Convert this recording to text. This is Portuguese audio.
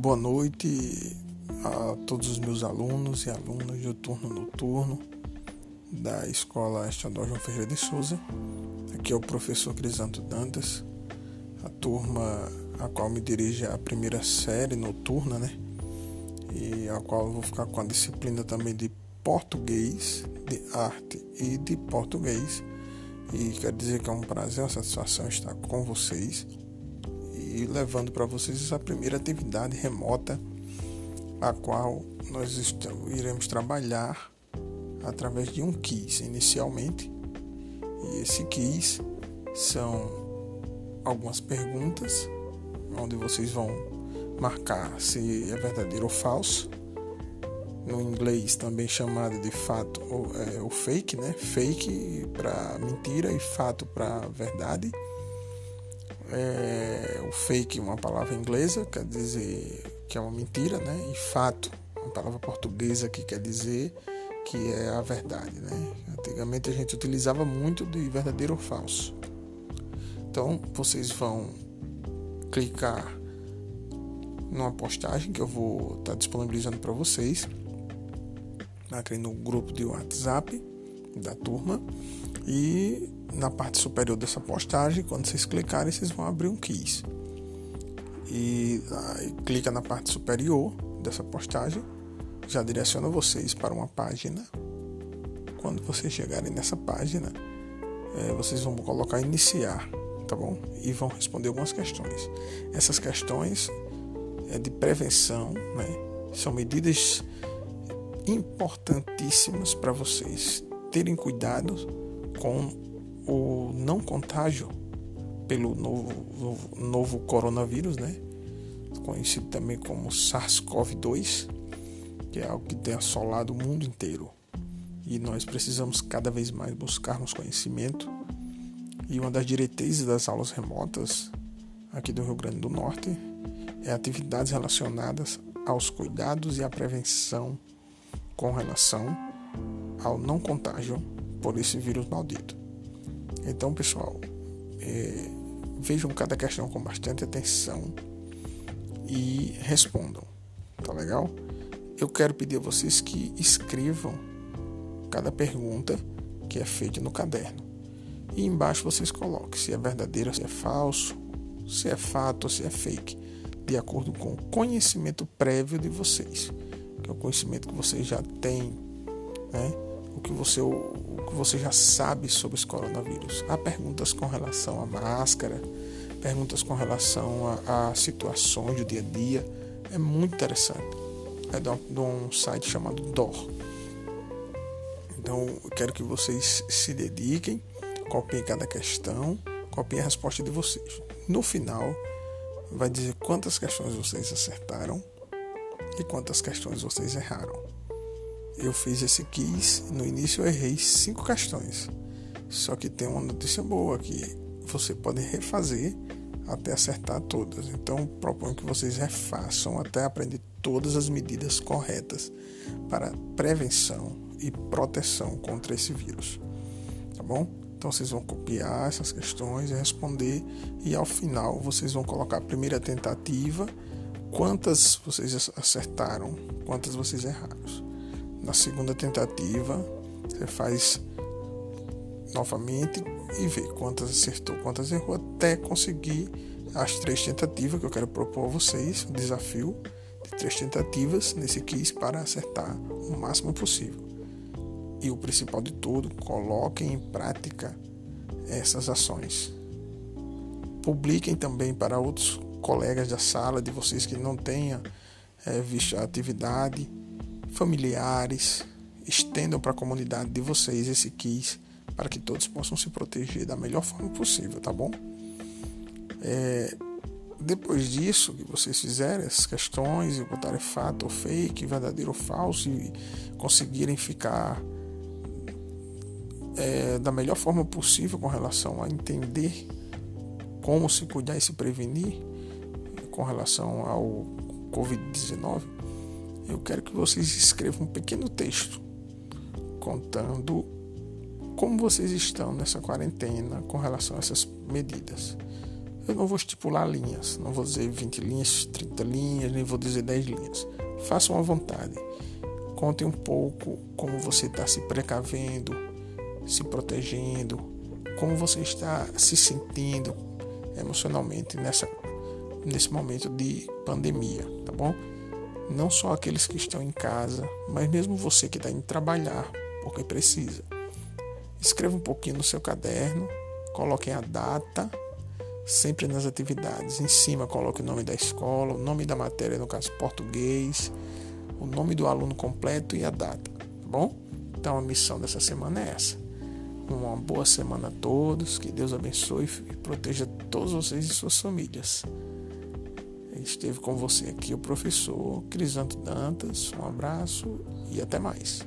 Boa noite a todos os meus alunos e alunas do turno noturno da Escola Estadual João Ferreira de Souza. Aqui é o professor Crisanto Dantas, a turma a qual me dirige a primeira série noturna, né? E a qual vou ficar com a disciplina também de português, de arte e de português. E quero dizer que é um prazer, uma satisfação estar com vocês e levando para vocês essa primeira atividade remota, a qual nós iremos trabalhar através de um quiz inicialmente. E esse quiz são algumas perguntas onde vocês vão marcar se é verdadeiro ou falso. No inglês também chamado de fato ou, é, ou fake, né? Fake para mentira e fato para verdade. É, o fake, uma palavra inglesa, quer dizer que é uma mentira, né? E fato, uma palavra portuguesa que quer dizer que é a verdade, né? Antigamente a gente utilizava muito de verdadeiro ou falso. Então vocês vão clicar numa postagem que eu vou estar tá disponibilizando para vocês aqui no grupo de WhatsApp da turma e na parte superior dessa postagem, quando vocês clicarem, vocês vão abrir um quiz. E aí, clica na parte superior dessa postagem, já direciona vocês para uma página. Quando vocês chegarem nessa página, é, vocês vão colocar iniciar, tá bom? E vão responder algumas questões. Essas questões é de prevenção, né? São medidas importantíssimas para vocês terem cuidado com o não contágio pelo novo, novo, novo coronavírus, né? conhecido também como SARS-CoV-2, que é algo que tem assolado o mundo inteiro. E nós precisamos cada vez mais buscarmos conhecimento. E uma das diretrizes das aulas remotas aqui do Rio Grande do Norte é atividades relacionadas aos cuidados e à prevenção com relação ao não contágio por esse vírus maldito. Então, pessoal, é, vejam cada questão com bastante atenção e respondam, tá legal? Eu quero pedir a vocês que escrevam cada pergunta que é feita no caderno. E embaixo vocês coloquem se é verdadeiro, se é falso, se é fato ou se é fake, de acordo com o conhecimento prévio de vocês, que é o conhecimento que vocês já têm, né? o que você, que você já sabe sobre os coronavírus. Há perguntas com relação à máscara, perguntas com relação a, a situações do dia a dia. É muito interessante. É de um, de um site chamado DOR. Então, eu quero que vocês se dediquem, copiem cada questão, copiem a resposta de vocês. No final, vai dizer quantas questões vocês acertaram e quantas questões vocês erraram eu fiz esse quiz, no início eu errei cinco questões. Só que tem uma notícia boa que você pode refazer até acertar todas. Então proponho que vocês refaçam até aprender todas as medidas corretas para prevenção e proteção contra esse vírus. Tá bom? Então vocês vão copiar essas questões e responder e ao final vocês vão colocar a primeira tentativa, quantas vocês acertaram, quantas vocês erraram. Na segunda tentativa, você faz novamente e vê quantas acertou, quantas errou, até conseguir as três tentativas que eu quero propor a vocês, o desafio de três tentativas nesse quiz para acertar o máximo possível. E o principal de tudo, coloquem em prática essas ações. Publiquem também para outros colegas da sala de vocês que não tenham é, visto a atividade familiares, estendam para a comunidade de vocês esse quiz para que todos possam se proteger da melhor forma possível, tá bom? É, depois disso, que vocês fizerem essas questões e botarem fato ou fake, verdadeiro ou falso e conseguirem ficar é, da melhor forma possível com relação a entender como se cuidar e se prevenir com relação ao Covid-19, eu quero que vocês escrevam um pequeno texto contando como vocês estão nessa quarentena com relação a essas medidas. Eu não vou estipular linhas, não vou dizer 20 linhas, 30 linhas, nem vou dizer 10 linhas. Façam à vontade. Conte um pouco como você está se precavendo, se protegendo, como você está se sentindo emocionalmente nessa, nesse momento de pandemia, tá bom? Não só aqueles que estão em casa, mas mesmo você que está indo trabalhar, porque precisa. Escreva um pouquinho no seu caderno, coloque a data, sempre nas atividades. Em cima coloque o nome da escola, o nome da matéria, no caso português, o nome do aluno completo e a data, tá bom? Então a missão dessa semana é essa. Uma boa semana a todos, que Deus abençoe e proteja todos vocês e suas famílias. Esteve com você aqui o professor Crisanto Dantas. Um abraço e até mais.